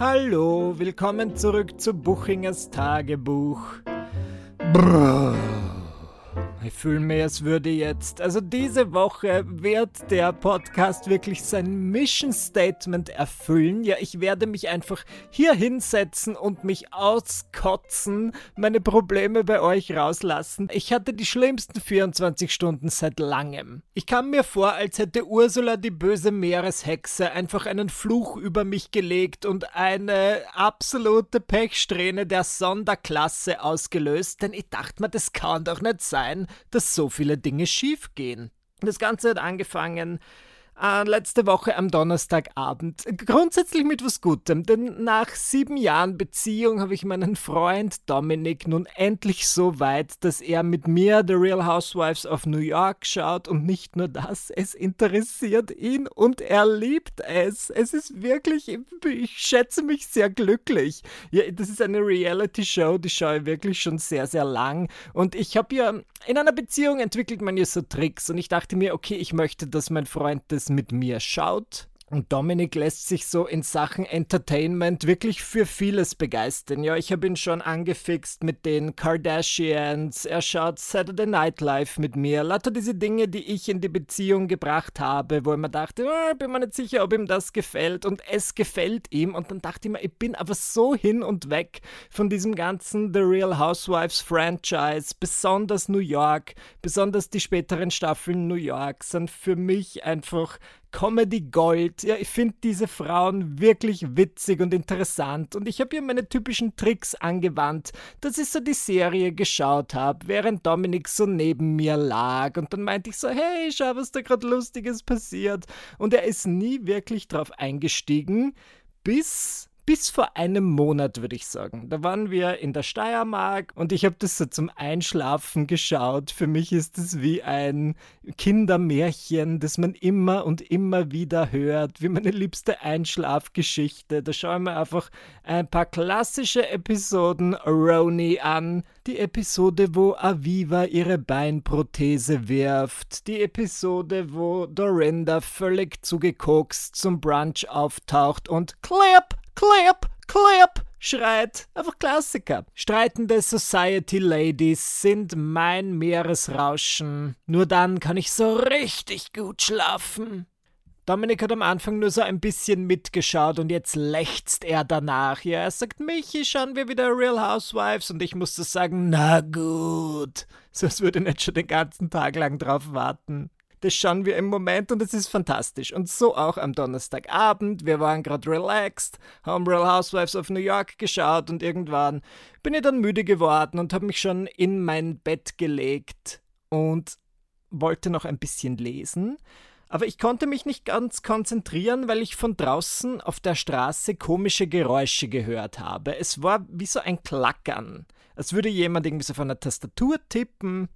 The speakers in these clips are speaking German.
Hallo, willkommen zurück zu Buchingers Tagebuch. Brrr. Ich fühle mir, es würde jetzt, also diese Woche wird der Podcast wirklich sein Mission Statement erfüllen. Ja, ich werde mich einfach hier hinsetzen und mich auskotzen, meine Probleme bei euch rauslassen. Ich hatte die schlimmsten 24 Stunden seit langem. Ich kam mir vor, als hätte Ursula die böse Meereshexe einfach einen Fluch über mich gelegt und eine absolute Pechsträhne der Sonderklasse ausgelöst, denn ich dachte mir, das kann doch nicht sein dass so viele Dinge schiefgehen. Das Ganze hat angefangen äh, letzte Woche am Donnerstagabend. Grundsätzlich mit was Gutem, denn nach sieben Jahren Beziehung habe ich meinen Freund Dominik nun endlich so weit, dass er mit mir The Real Housewives of New York schaut und nicht nur das, es interessiert ihn und er liebt es. Es ist wirklich, ich schätze mich sehr glücklich. Ja, das ist eine Reality-Show, die schaue ich wirklich schon sehr, sehr lang und ich habe ja, in einer Beziehung entwickelt man ja so Tricks und ich dachte mir, okay, ich möchte, dass mein Freund das mit mir schaut. Und Dominik lässt sich so in Sachen Entertainment wirklich für vieles begeistern. Ja, ich habe ihn schon angefixt mit den Kardashians. Er schaut Saturday Night Live mit mir. Lauter diese Dinge, die ich in die Beziehung gebracht habe, wo ich mir dachte, oh, bin mir nicht sicher, ob ihm das gefällt. Und es gefällt ihm. Und dann dachte ich mir, ich bin aber so hin und weg von diesem ganzen The Real Housewives Franchise. Besonders New York, besonders die späteren Staffeln New York sind für mich einfach Comedy Gold. Ja, ich finde diese Frauen wirklich witzig und interessant. Und ich habe hier meine typischen Tricks angewandt, dass ich so die Serie geschaut habe, während Dominik so neben mir lag. Und dann meinte ich so, hey, schau, was da gerade lustiges passiert. Und er ist nie wirklich drauf eingestiegen, bis bis vor einem Monat, würde ich sagen. Da waren wir in der Steiermark und ich habe das so zum Einschlafen geschaut. Für mich ist es wie ein Kindermärchen, das man immer und immer wieder hört, wie meine liebste Einschlafgeschichte. Da schauen wir einfach ein paar klassische Episoden Roni an. Die Episode, wo Aviva ihre Beinprothese wirft. Die Episode, wo Dorinda völlig zugekokst zum Brunch auftaucht und Clip! Clap, clap, schreit. Einfach Klassiker. Streitende Society Ladies sind mein Meeresrauschen. Nur dann kann ich so richtig gut schlafen. Dominik hat am Anfang nur so ein bisschen mitgeschaut und jetzt lechzt er danach. Ja, er sagt, Michi, schauen wir wieder Real Housewives und ich musste sagen, na gut. So als würde ich nicht schon den ganzen Tag lang drauf warten. Das schauen wir im Moment und es ist fantastisch. Und so auch am Donnerstagabend. Wir waren gerade relaxed, haben Real Housewives of New York geschaut und irgendwann bin ich dann müde geworden und habe mich schon in mein Bett gelegt und wollte noch ein bisschen lesen. Aber ich konnte mich nicht ganz konzentrieren, weil ich von draußen auf der Straße komische Geräusche gehört habe. Es war wie so ein Klackern, als würde jemand irgendwie so von einer Tastatur tippen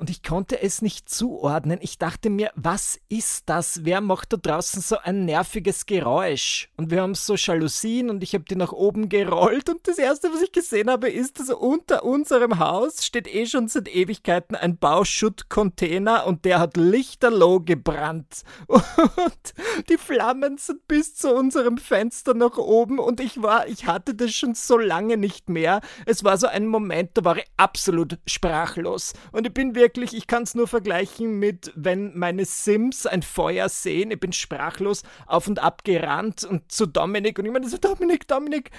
und ich konnte es nicht zuordnen. Ich dachte mir, was ist das? Wer macht da draußen so ein nerviges Geräusch? Und wir haben so Jalousien und ich habe die nach oben gerollt und das erste, was ich gesehen habe, ist, dass unter unserem Haus steht eh schon seit Ewigkeiten ein Bauschuttcontainer und der hat lichterloh gebrannt. Und die Flammen sind bis zu unserem Fenster nach oben und ich war, ich hatte das schon so lange nicht mehr. Es war so ein Moment, da war ich absolut sprachlos und ich bin wirklich wirklich, ich kann es nur vergleichen mit, wenn meine Sims ein Feuer sehen. Ich bin sprachlos auf und ab gerannt und zu Dominik und ich meine so, Dominik, Dominik,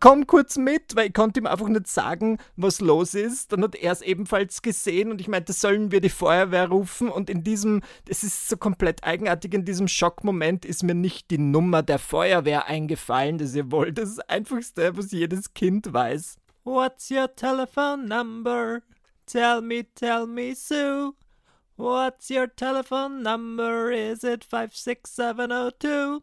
komm kurz mit, weil ich konnte ihm einfach nicht sagen, was los ist. Dann hat er es ebenfalls gesehen und ich meinte, sollen wir die Feuerwehr rufen und in diesem, es ist so komplett eigenartig, in diesem Schockmoment ist mir nicht die Nummer der Feuerwehr eingefallen, das ihr wollt. Das ist das Einfachste, was jedes Kind weiß. What's your telephone number? Tell me, tell me, Sue. What's your telephone number? Is it 56702?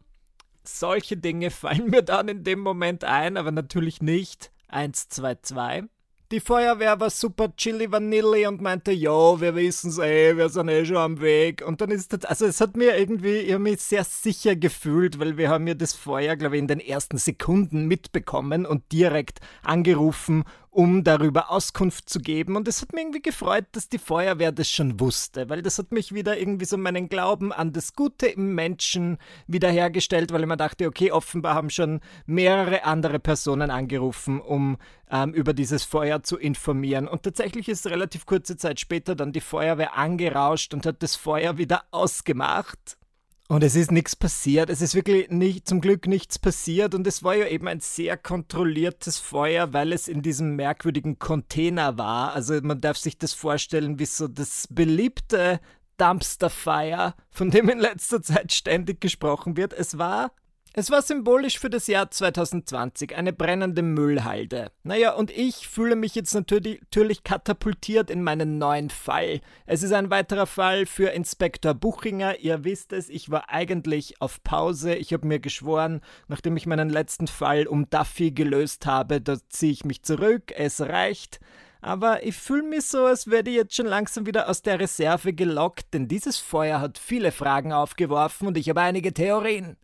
Solche Dinge fallen mir dann in dem Moment ein, aber natürlich nicht 122. Die Feuerwehr war super chilly vanilli und meinte, jo, wir wissen's eh, wir sind eh schon am Weg. Und dann ist das, also es hat mir irgendwie, ich habe mich sehr sicher gefühlt, weil wir haben ja das Feuer, glaube ich, in den ersten Sekunden mitbekommen und direkt angerufen um darüber Auskunft zu geben. Und es hat mich irgendwie gefreut, dass die Feuerwehr das schon wusste, weil das hat mich wieder irgendwie so meinen Glauben an das Gute im Menschen wiederhergestellt, weil ich mir dachte, okay, offenbar haben schon mehrere andere Personen angerufen, um ähm, über dieses Feuer zu informieren. Und tatsächlich ist relativ kurze Zeit später dann die Feuerwehr angerauscht und hat das Feuer wieder ausgemacht. Und es ist nichts passiert. Es ist wirklich nicht, zum Glück nichts passiert. Und es war ja eben ein sehr kontrolliertes Feuer, weil es in diesem merkwürdigen Container war. Also man darf sich das vorstellen wie so das beliebte Dumpster Fire, von dem in letzter Zeit ständig gesprochen wird. Es war es war symbolisch für das Jahr 2020, eine brennende Müllhalde. Naja, und ich fühle mich jetzt natürlich, natürlich, katapultiert in meinen neuen Fall. Es ist ein weiterer Fall für Inspektor Buchinger. Ihr wisst es, ich war eigentlich auf Pause. Ich habe mir geschworen, nachdem ich meinen letzten Fall um Duffy gelöst habe, da ziehe ich mich zurück. Es reicht. Aber ich fühle mich so, als werde ich jetzt schon langsam wieder aus der Reserve gelockt, denn dieses Feuer hat viele Fragen aufgeworfen und ich habe einige Theorien.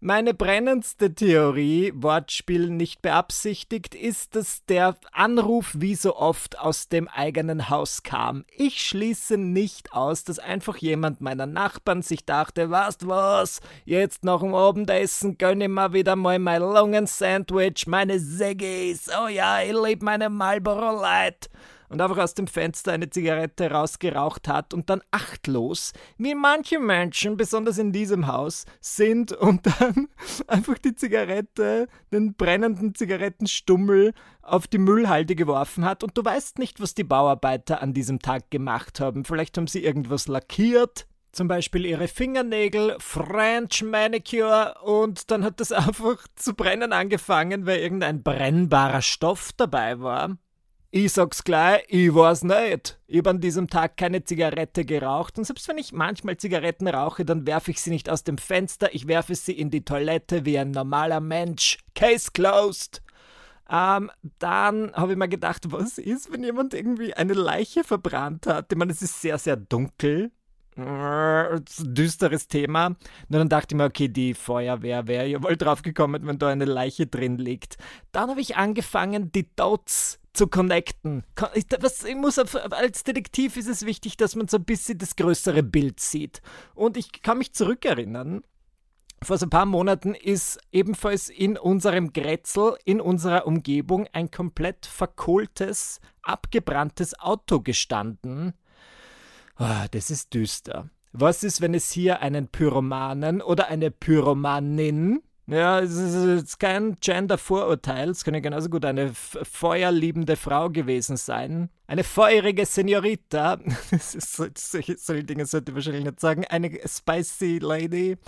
Meine brennendste Theorie, Wortspiel nicht beabsichtigt, ist, dass der Anruf wie so oft aus dem eigenen Haus kam. Ich schließe nicht aus, dass einfach jemand meiner Nachbarn sich dachte, weißt was, jetzt nach dem Abendessen gönne ich mir wieder mal mein Lungen-Sandwich, meine Seggis, oh ja, ich liebe meine Marlboro Light und einfach aus dem Fenster eine Zigarette rausgeraucht hat und dann achtlos, wie manche Menschen, besonders in diesem Haus, sind und dann einfach die Zigarette, den brennenden Zigarettenstummel auf die Müllhalde geworfen hat und du weißt nicht, was die Bauarbeiter an diesem Tag gemacht haben. Vielleicht haben sie irgendwas lackiert, zum Beispiel ihre Fingernägel, French Manicure und dann hat das einfach zu brennen angefangen, weil irgendein brennbarer Stoff dabei war. Ich sag's gleich, ich weiß nicht. Ich habe an diesem Tag keine Zigarette geraucht und selbst wenn ich manchmal Zigaretten rauche, dann werfe ich sie nicht aus dem Fenster, ich werfe sie in die Toilette wie ein normaler Mensch. Case closed. Ähm, dann habe ich mir gedacht, was ist, wenn jemand irgendwie eine Leiche verbrannt hat? Ich meine, es ist sehr, sehr dunkel. Düsteres Thema. Und dann dachte ich mir, okay, die Feuerwehr wäre ja wohl drauf gekommen, wenn da eine Leiche drin liegt. Dann habe ich angefangen, die Dots zu connecten. Was, ich muss, als Detektiv ist es wichtig, dass man so ein bisschen das größere Bild sieht. Und ich kann mich zurückerinnern, vor so ein paar Monaten ist ebenfalls in unserem Grätzl, in unserer Umgebung, ein komplett verkohltes, abgebranntes Auto gestanden. Oh, das ist düster. Was ist, wenn es hier einen Pyromanen oder eine Pyromanin ja, es ist kein Gender-Vorurteil. Es könnte genauso gut eine feuerliebende Frau gewesen sein. Eine feurige Senorita. solche, solche Dinge sollte ich wahrscheinlich nicht sagen. Eine spicy Lady,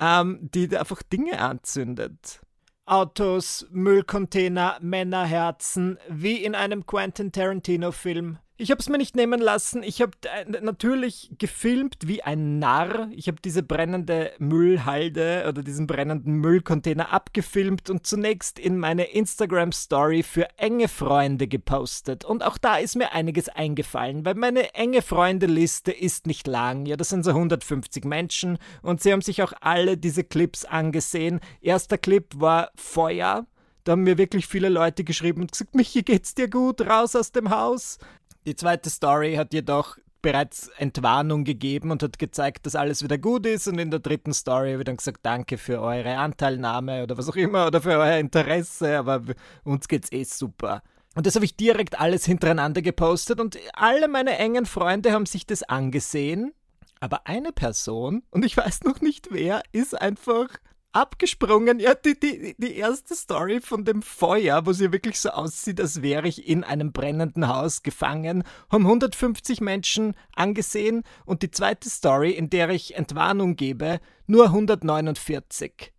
ähm, die einfach Dinge anzündet. Autos, Müllcontainer, Männerherzen, wie in einem Quentin Tarantino-Film. Ich habe es mir nicht nehmen lassen. Ich habe äh, natürlich gefilmt wie ein Narr. Ich habe diese brennende Müllhalde oder diesen brennenden Müllcontainer abgefilmt und zunächst in meine Instagram-Story für enge Freunde gepostet. Und auch da ist mir einiges eingefallen, weil meine enge Freunde-Liste ist nicht lang. Ja, das sind so 150 Menschen und sie haben sich auch alle diese Clips angesehen. Erster Clip war Feuer. Da haben mir wirklich viele Leute geschrieben und gesagt, Michi, geht's dir gut? Raus aus dem Haus. Die zweite Story hat jedoch bereits Entwarnung gegeben und hat gezeigt, dass alles wieder gut ist. Und in der dritten Story ich dann gesagt, danke für eure Anteilnahme oder was auch immer oder für euer Interesse, aber uns geht's eh super. Und das habe ich direkt alles hintereinander gepostet und alle meine engen Freunde haben sich das angesehen. Aber eine Person, und ich weiß noch nicht wer, ist einfach abgesprungen. Ja, die, die, die erste Story von dem Feuer, wo sie wirklich so aussieht, als wäre ich in einem brennenden Haus gefangen, haben 150 Menschen angesehen und die zweite Story, in der ich Entwarnung gebe, nur 149.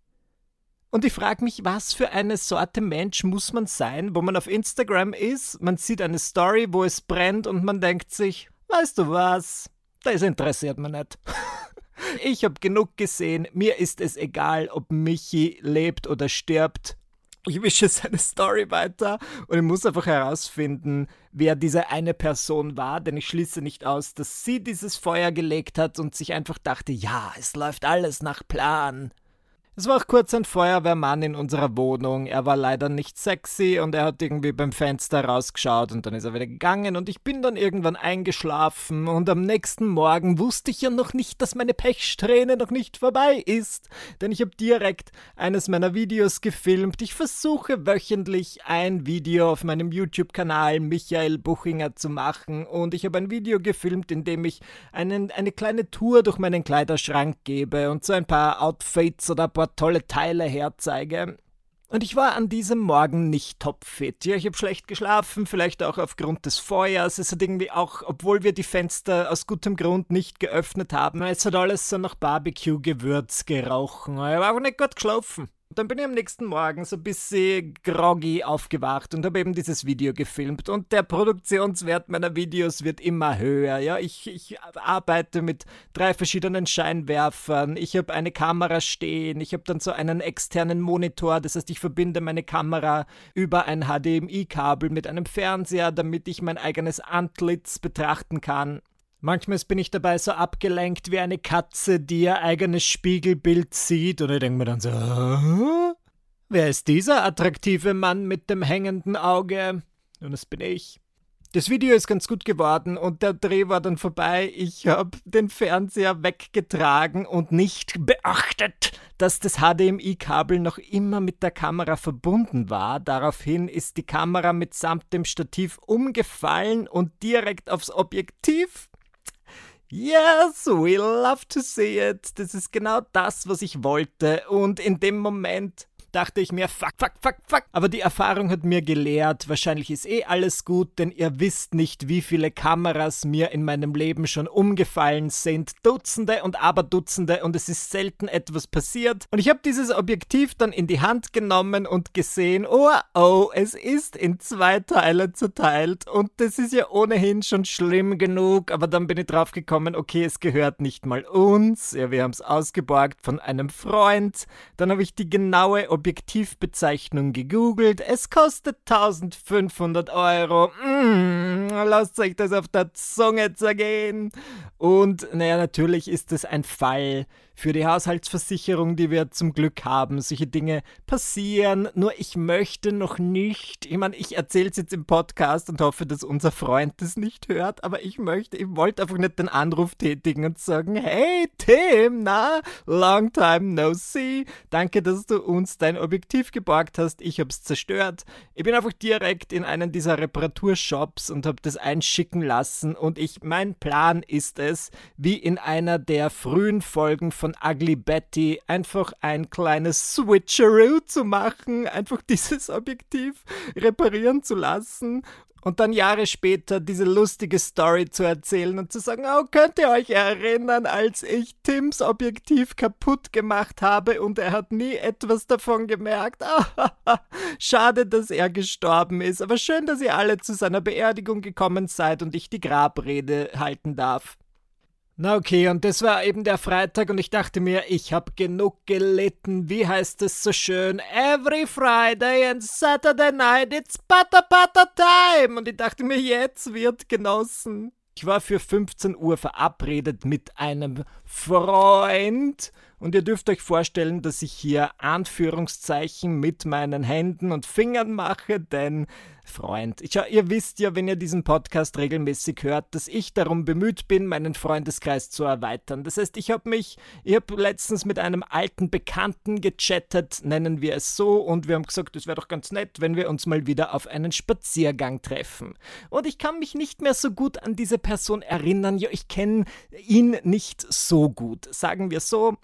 Und ich frage mich, was für eine Sorte Mensch muss man sein, wo man auf Instagram ist, man sieht eine Story, wo es brennt und man denkt sich, weißt du was, das interessiert mich nicht. Ich habe genug gesehen. Mir ist es egal, ob Michi lebt oder stirbt. Ich wische seine Story weiter und ich muss einfach herausfinden, wer diese eine Person war, denn ich schließe nicht aus, dass sie dieses Feuer gelegt hat und sich einfach dachte, ja, es läuft alles nach Plan. Es war auch kurz ein Feuerwehrmann in unserer Wohnung. Er war leider nicht sexy und er hat irgendwie beim Fenster rausgeschaut und dann ist er wieder gegangen und ich bin dann irgendwann eingeschlafen und am nächsten Morgen wusste ich ja noch nicht, dass meine Pechsträhne noch nicht vorbei ist, denn ich habe direkt eines meiner Videos gefilmt. Ich versuche wöchentlich ein Video auf meinem YouTube-Kanal Michael Buchinger zu machen und ich habe ein Video gefilmt, in dem ich einen, eine kleine Tour durch meinen Kleiderschrank gebe und so ein paar Outfits oder ein paar paar tolle Teile herzeige. Und ich war an diesem Morgen nicht topfit. Ja, ich habe schlecht geschlafen, vielleicht auch aufgrund des Feuers. Es hat irgendwie auch, obwohl wir die Fenster aus gutem Grund nicht geöffnet haben, es hat alles so nach Barbecue-Gewürz gerochen. Ich habe auch nicht gut geschlafen. Und dann bin ich am nächsten Morgen so ein bisschen groggy aufgewacht und habe eben dieses Video gefilmt. Und der Produktionswert meiner Videos wird immer höher. Ja, ich, ich arbeite mit drei verschiedenen Scheinwerfern. Ich habe eine Kamera stehen. Ich habe dann so einen externen Monitor. Das heißt, ich verbinde meine Kamera über ein HDMI-Kabel mit einem Fernseher, damit ich mein eigenes Antlitz betrachten kann. Manchmal bin ich dabei so abgelenkt wie eine Katze, die ihr eigenes Spiegelbild sieht und ich denke mir dann so, Hä? wer ist dieser attraktive Mann mit dem hängenden Auge? Und das bin ich. Das Video ist ganz gut geworden und der Dreh war dann vorbei. Ich habe den Fernseher weggetragen und nicht beachtet, dass das HDMI-Kabel noch immer mit der Kamera verbunden war. Daraufhin ist die Kamera mitsamt dem Stativ umgefallen und direkt aufs Objektiv Yes, we love to see it. Das ist genau das, was ich wollte. Und in dem Moment dachte ich mir, fuck, fuck, fuck, fuck. Aber die Erfahrung hat mir gelehrt, wahrscheinlich ist eh alles gut, denn ihr wisst nicht, wie viele Kameras mir in meinem Leben schon umgefallen sind. Dutzende und Aberdutzende und es ist selten etwas passiert. Und ich habe dieses Objektiv dann in die Hand genommen und gesehen, oh, oh, es ist in zwei Teile zerteilt und das ist ja ohnehin schon schlimm genug. Aber dann bin ich drauf gekommen, okay, es gehört nicht mal uns. Ja, wir haben es ausgeborgt von einem Freund. Dann habe ich die genaue Objektiv Objektivbezeichnung gegoogelt. Es kostet 1500 Euro. Mm, lasst euch das auf der Zunge zergehen. Und naja, natürlich ist es ein Fall für die Haushaltsversicherung, die wir zum Glück haben. Solche Dinge passieren. Nur ich möchte noch nicht. Ich meine, ich erzähle es jetzt im Podcast und hoffe, dass unser Freund das nicht hört. Aber ich möchte, ich wollte einfach nicht den Anruf tätigen und sagen: Hey Tim, na, long time no see. Danke, dass du uns dein Objektiv geborgt hast. Ich habe es zerstört. Ich bin einfach direkt in einen dieser Reparaturshops und habe das einschicken lassen. Und ich, mein Plan ist es, wie in einer der frühen Folgen von Ugly Betty, einfach ein kleines Switcheroo zu machen, einfach dieses Objektiv reparieren zu lassen und dann Jahre später diese lustige Story zu erzählen und zu sagen, oh, könnt ihr euch erinnern, als ich Tims Objektiv kaputt gemacht habe und er hat nie etwas davon gemerkt. Schade, dass er gestorben ist, aber schön, dass ihr alle zu seiner Beerdigung gekommen seid und ich die Grabrede halten darf. Na okay, und das war eben der Freitag und ich dachte mir, ich hab genug gelitten. Wie heißt es so schön? Every Friday and Saturday night it's Butter Butter Time. Und ich dachte mir, jetzt wird genossen. Ich war für 15 Uhr verabredet mit einem Freund und ihr dürft euch vorstellen, dass ich hier Anführungszeichen mit meinen Händen und Fingern mache, denn Freund, ich, ihr wisst ja, wenn ihr diesen Podcast regelmäßig hört, dass ich darum bemüht bin, meinen Freundeskreis zu erweitern. Das heißt, ich habe mich, ich habe letztens mit einem alten Bekannten gechattet, nennen wir es so, und wir haben gesagt, es wäre doch ganz nett, wenn wir uns mal wieder auf einen Spaziergang treffen. Und ich kann mich nicht mehr so gut an diese Person erinnern. Ja, ich kenne ihn nicht so gut. Sagen wir so,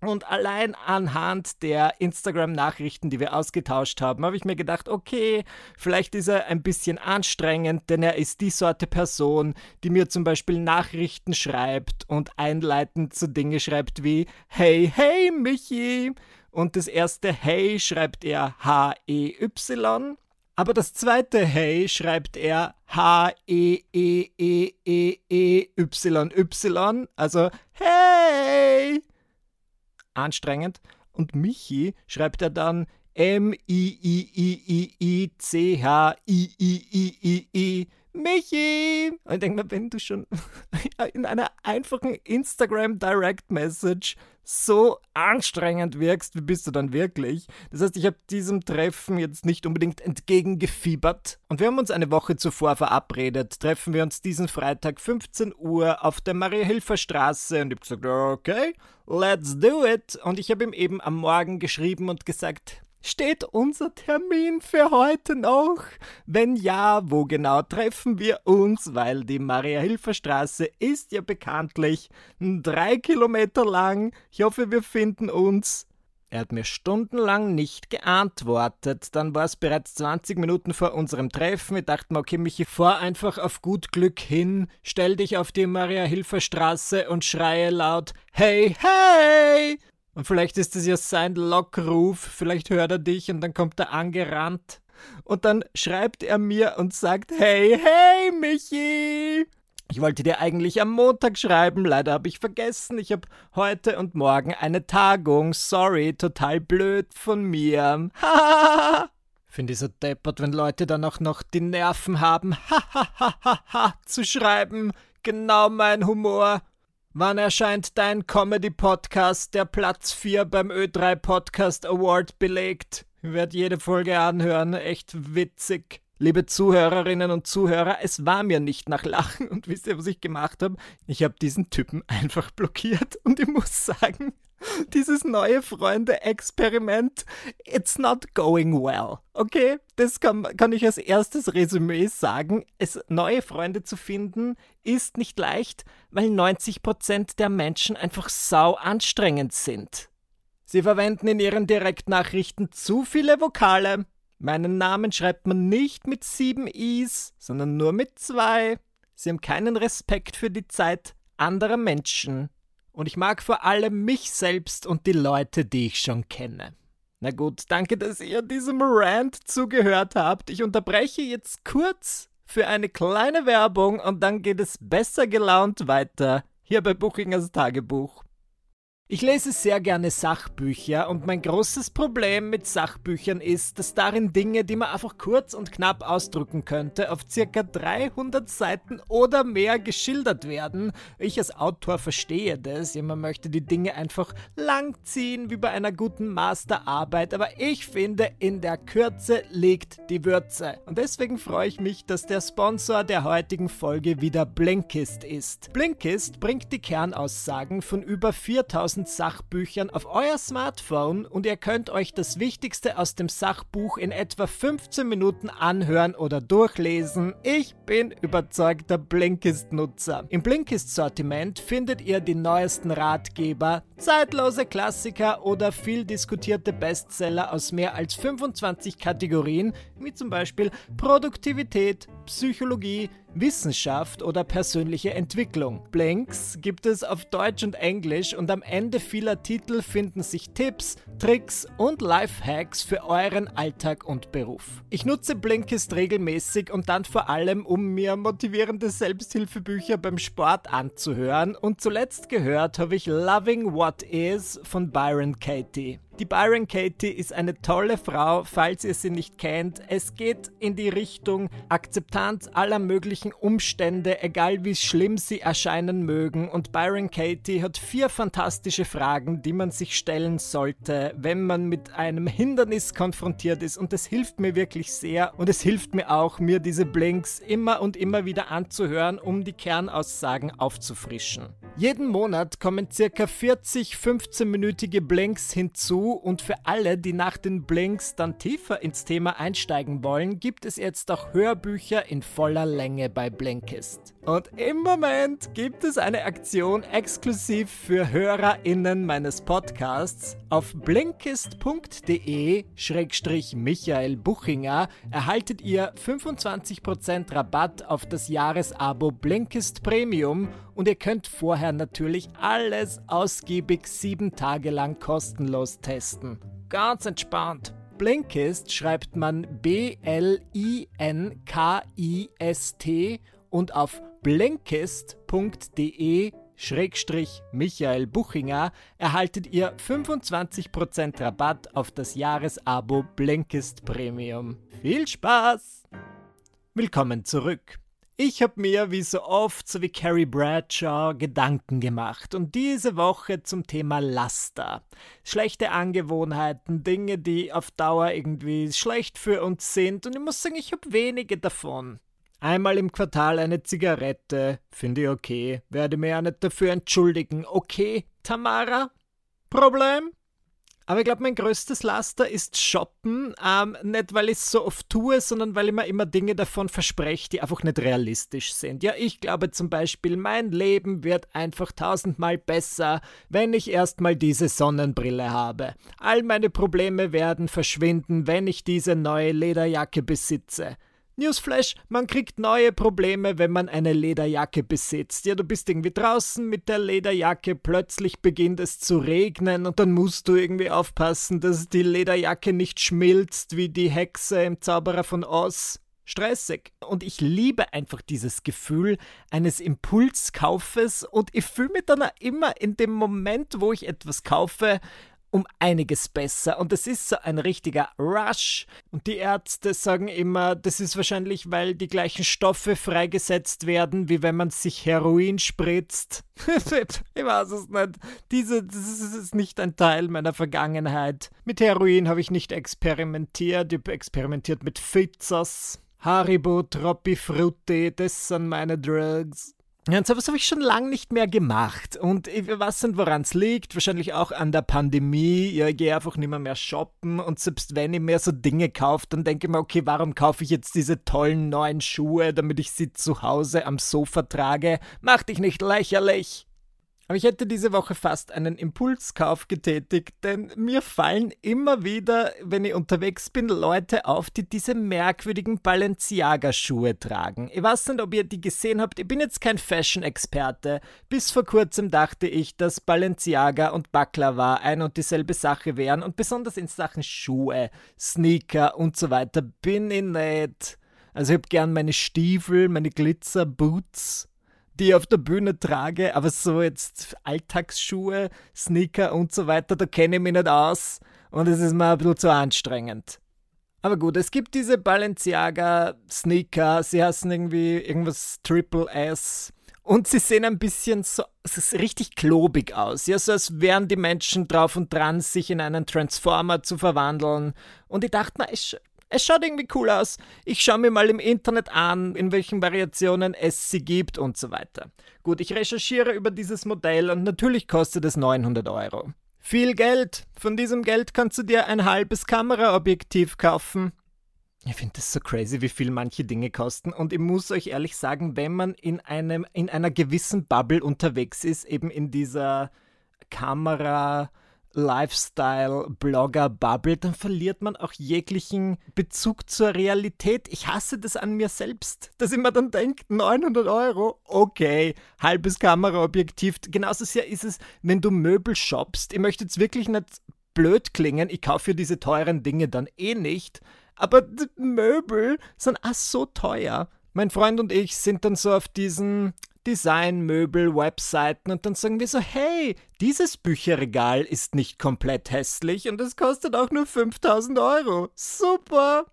und allein anhand der Instagram-Nachrichten, die wir ausgetauscht haben, habe ich mir gedacht, okay, vielleicht ist er ein bisschen anstrengend, denn er ist die Sorte Person, die mir zum Beispiel Nachrichten schreibt und einleitend zu Dinge schreibt wie Hey, hey, Michi. Und das erste Hey schreibt er H-E-Y. Aber das zweite Hey schreibt er H-E-E-E-E-Y-Y. Also Hey anstrengend. Und Michi schreibt er dann M-I-I-I-I-I-C-H-I-I-I-I-I. Michi! Und ich denke mir, wenn du schon in einer einfachen Instagram Direct Message so anstrengend wirkst, wie bist du dann wirklich? Das heißt, ich habe diesem Treffen jetzt nicht unbedingt entgegengefiebert. Und wir haben uns eine Woche zuvor verabredet. Treffen wir uns diesen Freitag 15 Uhr auf der Maria-Hilfer Straße. Und ich habe gesagt, okay, let's do it. Und ich habe ihm eben am Morgen geschrieben und gesagt, Steht unser Termin für heute noch? Wenn ja, wo genau treffen wir uns? Weil die Maria-Hilfer-Straße ist ja bekanntlich drei Kilometer lang. Ich hoffe, wir finden uns. Er hat mir stundenlang nicht geantwortet. Dann war es bereits 20 Minuten vor unserem Treffen. Ich dachte mir, okay, Michi, fahr einfach auf gut Glück hin, stell dich auf die Maria-Hilfer-Straße und schreie laut Hey, hey! Und vielleicht ist es ja sein Lockruf, vielleicht hört er dich und dann kommt er angerannt. Und dann schreibt er mir und sagt, hey, hey, Michi! Ich wollte dir eigentlich am Montag schreiben, leider habe ich vergessen. Ich habe heute und morgen eine Tagung. Sorry, total blöd von mir. Finde ich so deppert, wenn Leute dann auch noch die Nerven haben, zu schreiben. Genau mein Humor. Wann erscheint dein Comedy-Podcast, der Platz 4 beim Ö3 Podcast Award belegt? Ich werde jede Folge anhören, echt witzig. Liebe Zuhörerinnen und Zuhörer, es war mir nicht nach Lachen und wisst ihr, was ich gemacht habe? Ich habe diesen Typen einfach blockiert und ich muss sagen, dieses neue Freunde-Experiment, it's not going well. Okay, das kann, kann ich als erstes Resümee sagen. Es, neue Freunde zu finden ist nicht leicht, weil 90% der Menschen einfach sau anstrengend sind. Sie verwenden in ihren Direktnachrichten zu viele Vokale. Meinen Namen schreibt man nicht mit sieben Is, sondern nur mit zwei. Sie haben keinen Respekt für die Zeit anderer Menschen. Und ich mag vor allem mich selbst und die Leute, die ich schon kenne. Na gut, danke, dass ihr diesem Rant zugehört habt. Ich unterbreche jetzt kurz für eine kleine Werbung und dann geht es besser gelaunt weiter hier bei Buchingers Tagebuch. Ich lese sehr gerne Sachbücher und mein großes Problem mit Sachbüchern ist, dass darin Dinge, die man einfach kurz und knapp ausdrücken könnte, auf circa 300 Seiten oder mehr geschildert werden. Ich als Autor verstehe das, ja, man möchte die Dinge einfach langziehen wie bei einer guten Masterarbeit, aber ich finde, in der Kürze liegt die Würze. Und deswegen freue ich mich, dass der Sponsor der heutigen Folge wieder Blinkist ist. Blinkist bringt die Kernaussagen von über 4000 1000 Sachbüchern auf euer Smartphone und ihr könnt euch das Wichtigste aus dem Sachbuch in etwa 15 Minuten anhören oder durchlesen. Ich bin überzeugter Blinkist-Nutzer. Im Blinkist-Sortiment findet ihr die neuesten Ratgeber, zeitlose Klassiker oder viel diskutierte Bestseller aus mehr als 25 Kategorien, wie zum Beispiel Produktivität, Psychologie, Wissenschaft oder persönliche Entwicklung. Blinks gibt es auf Deutsch und Englisch und am Ende vieler Titel finden sich Tipps, Tricks und Lifehacks für euren Alltag und Beruf. Ich nutze Blinkist regelmäßig und dann vor allem, um mir motivierende Selbsthilfebücher beim Sport anzuhören und zuletzt gehört habe ich Loving What Is von Byron Katie. Die Byron Katie ist eine tolle Frau, falls ihr sie nicht kennt. Es geht in die Richtung Akzeptanz aller möglichen Umstände, egal wie schlimm sie erscheinen mögen. Und Byron Katie hat vier fantastische Fragen, die man sich stellen sollte, wenn man mit einem Hindernis konfrontiert ist. Und das hilft mir wirklich sehr. Und es hilft mir auch, mir diese Blinks immer und immer wieder anzuhören, um die Kernaussagen aufzufrischen. Jeden Monat kommen circa 40 15-minütige Blinks hinzu und für alle, die nach den Blinks dann tiefer ins Thema einsteigen wollen, gibt es jetzt auch Hörbücher in voller Länge bei Blinkist. Und im Moment gibt es eine Aktion exklusiv für HörerInnen meines Podcasts. Auf blinkist.de-michael Buchinger erhaltet ihr 25% Rabatt auf das Jahresabo Blinkist Premium und ihr könnt vorher natürlich alles ausgiebig sieben Tage lang kostenlos testen. Ganz entspannt. Blinkist schreibt man B-L-I-N-K-I-S-T und auf blinkist.de Schrägstrich Michael Buchinger erhaltet ihr 25% Rabatt auf das Jahresabo Blinkist Premium. Viel Spaß! Willkommen zurück. Ich habe mir wie so oft, so wie Carrie Bradshaw, Gedanken gemacht und diese Woche zum Thema Laster. Schlechte Angewohnheiten, Dinge, die auf Dauer irgendwie schlecht für uns sind und ich muss sagen, ich habe wenige davon. Einmal im Quartal eine Zigarette, finde ich okay, werde mir ja nicht dafür entschuldigen. Okay, Tamara? Problem? Aber ich glaube, mein größtes Laster ist Shoppen. Ähm, nicht, weil ich es so oft tue, sondern weil ich mir immer Dinge davon verspreche, die einfach nicht realistisch sind. Ja, ich glaube zum Beispiel, mein Leben wird einfach tausendmal besser, wenn ich erstmal diese Sonnenbrille habe. All meine Probleme werden verschwinden, wenn ich diese neue Lederjacke besitze. Newsflash, man kriegt neue Probleme, wenn man eine Lederjacke besitzt. Ja, du bist irgendwie draußen mit der Lederjacke, plötzlich beginnt es zu regnen und dann musst du irgendwie aufpassen, dass die Lederjacke nicht schmilzt wie die Hexe im Zauberer von Oz. Stressig. Und ich liebe einfach dieses Gefühl eines Impulskaufes und ich fühle mich dann auch immer in dem Moment, wo ich etwas kaufe, um einiges besser. Und es ist so ein richtiger Rush. Und die Ärzte sagen immer, das ist wahrscheinlich, weil die gleichen Stoffe freigesetzt werden, wie wenn man sich Heroin spritzt. ich weiß es nicht. Diese, das ist nicht ein Teil meiner Vergangenheit. Mit Heroin habe ich nicht experimentiert. Ich habe experimentiert mit Fizzas. Haribo, Troppi Frutti, das sind meine Drugs. Ja, und sowas habe ich schon lange nicht mehr gemacht. Und ich weiß nicht, woran es liegt. Wahrscheinlich auch an der Pandemie. Ja, ich gehe einfach nicht mehr, mehr shoppen. Und selbst wenn ich mehr so Dinge kaufe, dann denke ich mir, okay, warum kaufe ich jetzt diese tollen neuen Schuhe, damit ich sie zu Hause am Sofa trage? Mach dich nicht lächerlich. Aber ich hätte diese Woche fast einen Impulskauf getätigt, denn mir fallen immer wieder, wenn ich unterwegs bin, Leute auf, die diese merkwürdigen Balenciaga-Schuhe tragen. Ich weiß nicht, ob ihr die gesehen habt. Ich bin jetzt kein Fashion-Experte. Bis vor kurzem dachte ich, dass Balenciaga und Baklava ein und dieselbe Sache wären und besonders in Sachen Schuhe, Sneaker und so weiter bin ich nicht. Also ich habe gern meine Stiefel, meine Glitzer-Boots die ich auf der Bühne trage, aber so jetzt Alltagsschuhe, Sneaker und so weiter, da kenne ich mich nicht aus und es ist mir ein bisschen zu anstrengend. Aber gut, es gibt diese Balenciaga Sneaker, sie heißen irgendwie irgendwas Triple S und sie sehen ein bisschen so, richtig klobig aus, ja, so als wären die Menschen drauf und dran, sich in einen Transformer zu verwandeln. Und ich dachte mir, es, es schaut irgendwie cool aus. Ich schaue mir mal im Internet an, in welchen Variationen es sie gibt und so weiter. Gut, ich recherchiere über dieses Modell und natürlich kostet es 900 Euro. Viel Geld. Von diesem Geld kannst du dir ein halbes Kameraobjektiv kaufen. Ich finde das so crazy, wie viel manche Dinge kosten. Und ich muss euch ehrlich sagen, wenn man in, einem, in einer gewissen Bubble unterwegs ist, eben in dieser Kamera, Lifestyle-Blogger-Bubble, dann verliert man auch jeglichen Bezug zur Realität. Ich hasse das an mir selbst, dass ich mir dann denke, 900 Euro, okay, halbes Kameraobjektiv. Genauso sehr ist es, wenn du Möbel shoppst. Ich möchte jetzt wirklich nicht blöd klingen, ich kaufe für diese teuren Dinge dann eh nicht, aber Möbel sind auch so teuer. Mein Freund und ich sind dann so auf diesen Designmöbel-Webseiten und dann sagen wir so, hey, dieses Bücherregal ist nicht komplett hässlich und es kostet auch nur 5000 Euro. Super!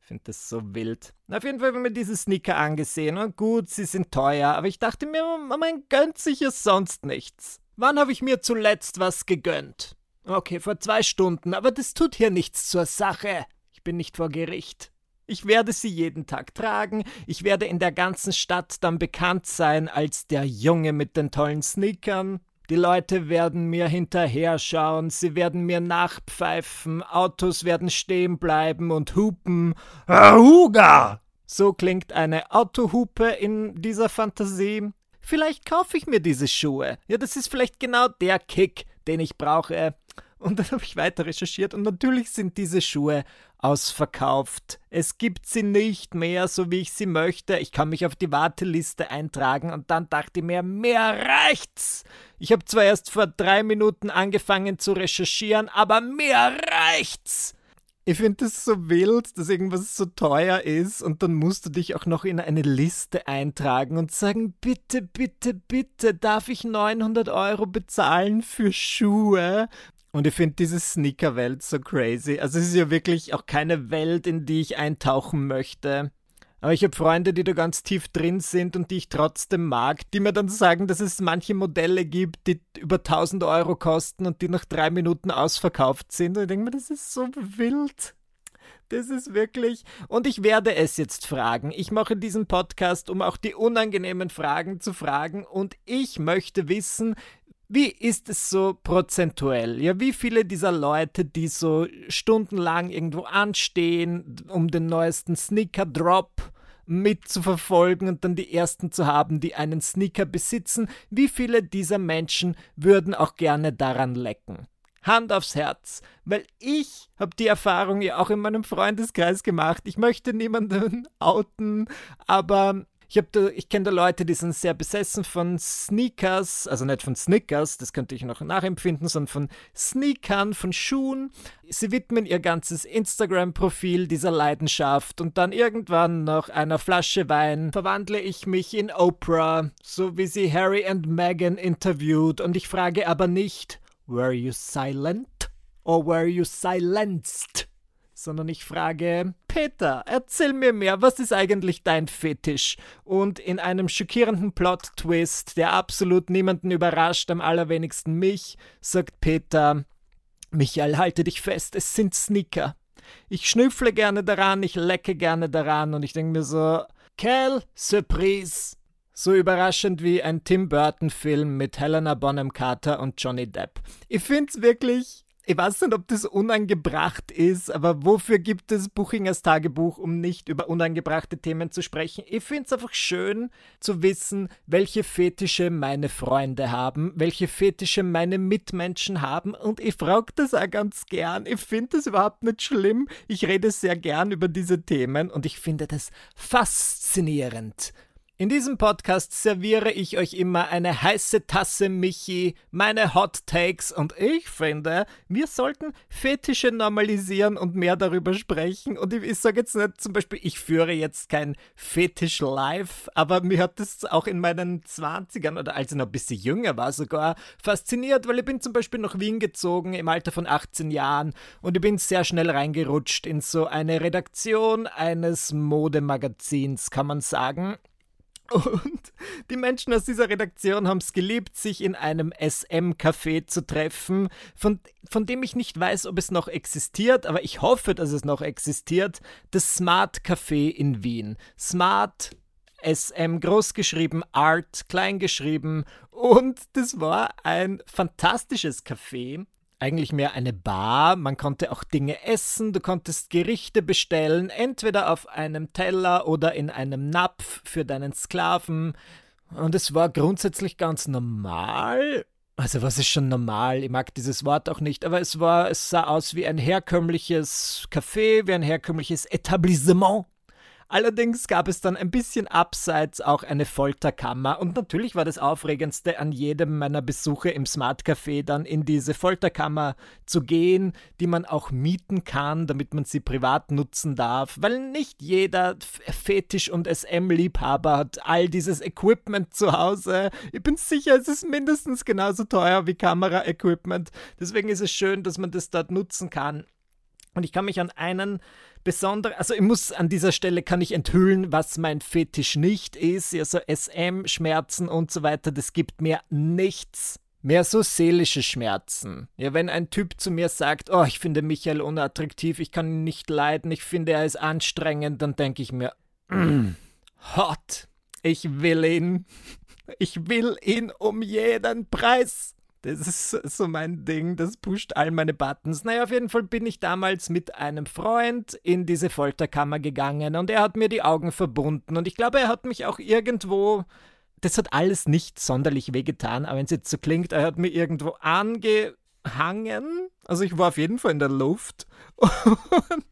Ich finde das so wild. Auf jeden Fall haben wir diese Sneaker angesehen und gut, sie sind teuer, aber ich dachte mir, man gönnt sich ja sonst nichts. Wann habe ich mir zuletzt was gegönnt? Okay, vor zwei Stunden, aber das tut hier nichts zur Sache. Ich bin nicht vor Gericht. Ich werde sie jeden Tag tragen, ich werde in der ganzen Stadt dann bekannt sein als der Junge mit den tollen Sneakern. Die Leute werden mir hinterher schauen, sie werden mir nachpfeifen, Autos werden stehen bleiben und hupen. Ahuga! So klingt eine Autohupe in dieser Fantasie. Vielleicht kaufe ich mir diese Schuhe. Ja, das ist vielleicht genau der Kick, den ich brauche. Und dann habe ich weiter recherchiert und natürlich sind diese Schuhe ausverkauft. Es gibt sie nicht mehr, so wie ich sie möchte. Ich kann mich auf die Warteliste eintragen und dann dachte ich mir, mehr reicht's. Ich habe zwar erst vor drei Minuten angefangen zu recherchieren, aber mehr reicht's. Ich finde es so wild, dass irgendwas so teuer ist und dann musst du dich auch noch in eine Liste eintragen und sagen, bitte, bitte, bitte, darf ich 900 Euro bezahlen für Schuhe? Und ich finde diese Sneaker-Welt so crazy. Also es ist ja wirklich auch keine Welt, in die ich eintauchen möchte. Aber ich habe Freunde, die da ganz tief drin sind und die ich trotzdem mag, die mir dann sagen, dass es manche Modelle gibt, die über 1000 Euro kosten und die nach drei Minuten ausverkauft sind. Und ich denke mir, das ist so wild. Das ist wirklich. Und ich werde es jetzt fragen. Ich mache diesen Podcast, um auch die unangenehmen Fragen zu fragen. Und ich möchte wissen, wie ist es so prozentuell? Ja, wie viele dieser Leute, die so stundenlang irgendwo anstehen, um den neuesten Sneaker-Drop mitzuverfolgen und dann die ersten zu haben, die einen Sneaker besitzen, wie viele dieser Menschen würden auch gerne daran lecken? Hand aufs Herz, weil ich habe die Erfahrung ja auch in meinem Freundeskreis gemacht. Ich möchte niemanden outen, aber ich, ich kenne da Leute, die sind sehr besessen von Sneakers, also nicht von Snickers, das könnte ich noch nachempfinden, sondern von Sneakern, von Schuhen. Sie widmen ihr ganzes Instagram-Profil dieser Leidenschaft und dann irgendwann nach einer Flasche Wein verwandle ich mich in Oprah, so wie sie Harry und Meghan interviewt und ich frage aber nicht, were you silent or were you silenced? Sondern ich frage, Peter, erzähl mir mehr, was ist eigentlich dein Fetisch? Und in einem schockierenden Plot-Twist, der absolut niemanden überrascht, am allerwenigsten mich, sagt Peter, Michael, halte dich fest, es sind Sneaker. Ich schnüffle gerne daran, ich lecke gerne daran und ich denke mir so, Quelle Surprise! So überraschend wie ein Tim Burton-Film mit Helena Bonham Carter und Johnny Depp. Ich find's wirklich ich weiß nicht, ob das unangebracht ist, aber wofür gibt es Buchingers Tagebuch, um nicht über unangebrachte Themen zu sprechen? Ich finde es einfach schön zu wissen, welche Fetische meine Freunde haben, welche Fetische meine Mitmenschen haben und ich frage das auch ganz gern. Ich finde das überhaupt nicht schlimm. Ich rede sehr gern über diese Themen und ich finde das faszinierend, in diesem Podcast serviere ich euch immer eine heiße Tasse Michi, meine Hot Takes und ich finde, wir sollten Fetische normalisieren und mehr darüber sprechen. Und ich, ich sage jetzt nicht zum Beispiel, ich führe jetzt kein Fetisch live, aber mir hat das auch in meinen 20ern oder als ich noch ein bisschen jünger war sogar fasziniert, weil ich bin zum Beispiel nach Wien gezogen im Alter von 18 Jahren und ich bin sehr schnell reingerutscht in so eine Redaktion eines Modemagazins, kann man sagen. Und die Menschen aus dieser Redaktion haben es geliebt, sich in einem SM-Café zu treffen, von, von dem ich nicht weiß, ob es noch existiert, aber ich hoffe, dass es noch existiert. Das Smart Café in Wien. Smart SM großgeschrieben, Art kleingeschrieben. Und das war ein fantastisches Café eigentlich mehr eine Bar. Man konnte auch Dinge essen, du konntest Gerichte bestellen, entweder auf einem Teller oder in einem Napf für deinen Sklaven. Und es war grundsätzlich ganz normal. Also was ist schon normal? Ich mag dieses Wort auch nicht, aber es war, es sah aus wie ein herkömmliches Café, wie ein herkömmliches Etablissement. Allerdings gab es dann ein bisschen abseits auch eine Folterkammer und natürlich war das Aufregendste an jedem meiner Besuche im Smart Café dann in diese Folterkammer zu gehen, die man auch mieten kann, damit man sie privat nutzen darf, weil nicht jeder Fetisch- und SM-Liebhaber hat all dieses Equipment zu Hause. Ich bin sicher, es ist mindestens genauso teuer wie Kamera-Equipment. Deswegen ist es schön, dass man das dort nutzen kann. Und ich kann mich an einen besonderen, also ich muss an dieser Stelle kann ich enthüllen, was mein Fetisch nicht ist. Also SM, Schmerzen und so weiter, das gibt mir nichts. Mehr so seelische Schmerzen. Ja, wenn ein Typ zu mir sagt, oh, ich finde Michael unattraktiv, ich kann ihn nicht leiden, ich finde er ist anstrengend, dann denke ich mir, mm, hot, ich will ihn. Ich will ihn um jeden Preis. Das ist so mein Ding, das pusht all meine Buttons. Naja, auf jeden Fall bin ich damals mit einem Freund in diese Folterkammer gegangen und er hat mir die Augen verbunden und ich glaube, er hat mich auch irgendwo. Das hat alles nicht sonderlich wehgetan, aber wenn es jetzt so klingt, er hat mir irgendwo angehangen. Also ich war auf jeden Fall in der Luft und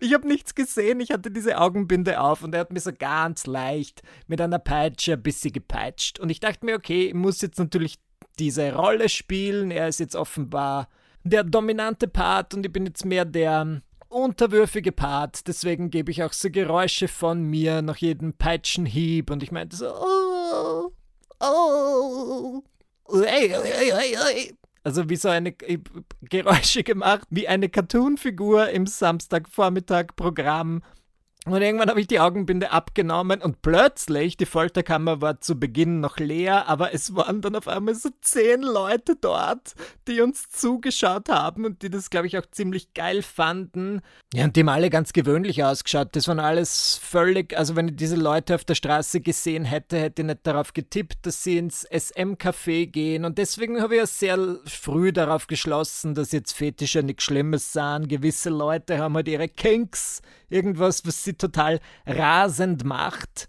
ich habe nichts gesehen, ich hatte diese Augenbinde auf und er hat mir so ganz leicht mit einer Peitsche ein bisschen gepeitscht. Und ich dachte mir, okay, ich muss jetzt natürlich diese Rolle spielen. Er ist jetzt offenbar der dominante Part und ich bin jetzt mehr der unterwürfige Part. Deswegen gebe ich auch so Geräusche von mir nach jedem Peitschenhieb und ich meinte so, oh, oh, hey, hey, hey, hey. Also wie so eine Geräusche gemacht, wie eine Cartoon-Figur im Samstagvormittag-Programm Und irgendwann habe ich die Augenbinde abgenommen und plötzlich, die Folterkammer war zu Beginn noch leer, aber es waren dann auf einmal so zehn Leute dort, die uns zugeschaut haben und die das, glaube ich, auch ziemlich geil fanden. Ja, und die haben alle ganz gewöhnlich ausgeschaut. Das waren alles völlig, also wenn ich diese Leute auf der Straße gesehen hätte, hätte ich nicht darauf getippt, dass sie ins SM-Café gehen. Und deswegen habe ich ja sehr früh darauf geschlossen, dass jetzt Fetische nichts Schlimmes sahen. Gewisse Leute haben halt ihre Kinks, irgendwas, was sie total rasend macht.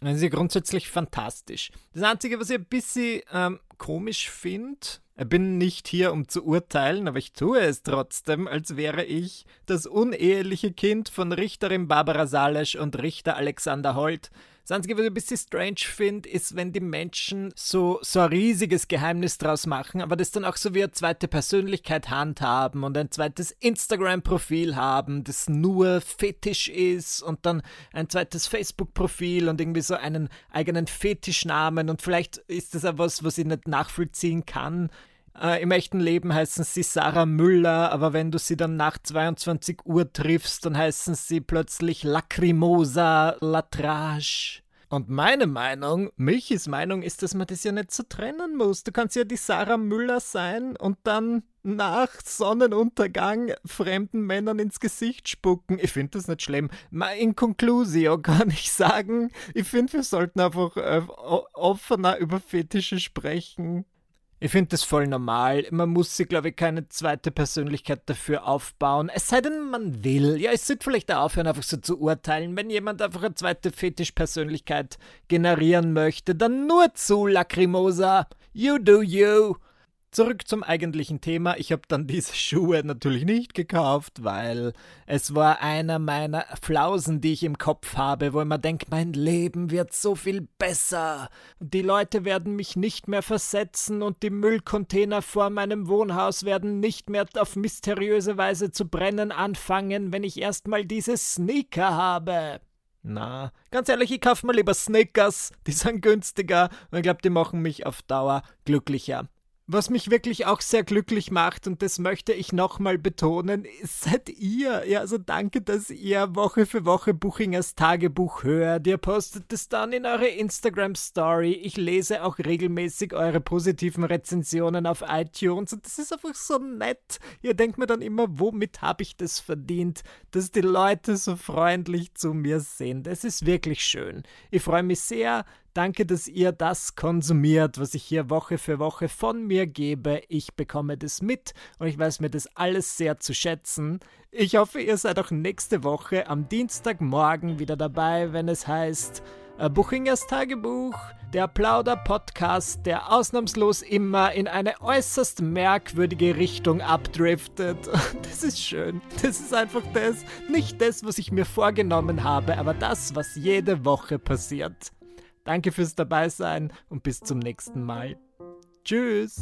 Das ist ja grundsätzlich fantastisch. Das Einzige, was ich ein bisschen ähm, komisch finde, ich bin nicht hier, um zu urteilen, aber ich tue es trotzdem, als wäre ich das uneheliche Kind von Richterin Barbara Salesch und Richter Alexander Holt, das Einzige, was ich ein bisschen strange finde, ist, wenn die Menschen so, so ein riesiges Geheimnis draus machen, aber das dann auch so wie eine zweite Persönlichkeit handhaben und ein zweites Instagram-Profil haben, das nur Fetisch ist und dann ein zweites Facebook-Profil und irgendwie so einen eigenen Fetischnamen und vielleicht ist das auch was, was ich nicht nachvollziehen kann. Äh, Im echten Leben heißen sie Sarah Müller, aber wenn du sie dann nach 22 Uhr triffst, dann heißen sie plötzlich Lacrimosa Latrage. Und meine Meinung, Michis Meinung ist, dass man das ja nicht so trennen muss. Du kannst ja die Sarah Müller sein und dann nach Sonnenuntergang fremden Männern ins Gesicht spucken. Ich finde das nicht schlimm. In Conclusio kann ich sagen, ich finde, wir sollten einfach äh, offener über Fetische sprechen. Ich finde das voll normal. Man muss sich, glaube ich, keine zweite Persönlichkeit dafür aufbauen. Es sei denn, man will. Ja, es sollte vielleicht auch aufhören, einfach so zu urteilen. Wenn jemand einfach eine zweite Fetischpersönlichkeit generieren möchte, dann nur zu, Lacrimosa. You do you. Zurück zum eigentlichen Thema. Ich habe dann diese Schuhe natürlich nicht gekauft, weil es war einer meiner Flausen, die ich im Kopf habe, wo ich mir denke, mein Leben wird so viel besser. Die Leute werden mich nicht mehr versetzen und die Müllcontainer vor meinem Wohnhaus werden nicht mehr auf mysteriöse Weise zu brennen anfangen, wenn ich erstmal diese Sneaker habe. Na, ganz ehrlich, ich kaufe mir lieber Snickers, die sind günstiger und ich glaube, die machen mich auf Dauer glücklicher. Was mich wirklich auch sehr glücklich macht, und das möchte ich nochmal betonen, seid ihr. Ja, also danke, dass ihr Woche für Woche Buchingers Tagebuch hört. Ihr postet es dann in eure Instagram-Story. Ich lese auch regelmäßig eure positiven Rezensionen auf iTunes und das ist einfach so nett. Ihr denkt mir dann immer, womit habe ich das verdient, dass die Leute so freundlich zu mir sind. Es ist wirklich schön. Ich freue mich sehr, Danke, dass ihr das konsumiert, was ich hier Woche für Woche von mir gebe. Ich bekomme das mit und ich weiß mir das alles sehr zu schätzen. Ich hoffe, ihr seid auch nächste Woche am Dienstagmorgen wieder dabei, wenn es heißt äh, Buchingers Tagebuch, der Plauder-Podcast, der ausnahmslos immer in eine äußerst merkwürdige Richtung abdriftet. Das ist schön. Das ist einfach das, nicht das, was ich mir vorgenommen habe, aber das, was jede Woche passiert. Danke fürs Dabeisein und bis zum nächsten Mal. Tschüss!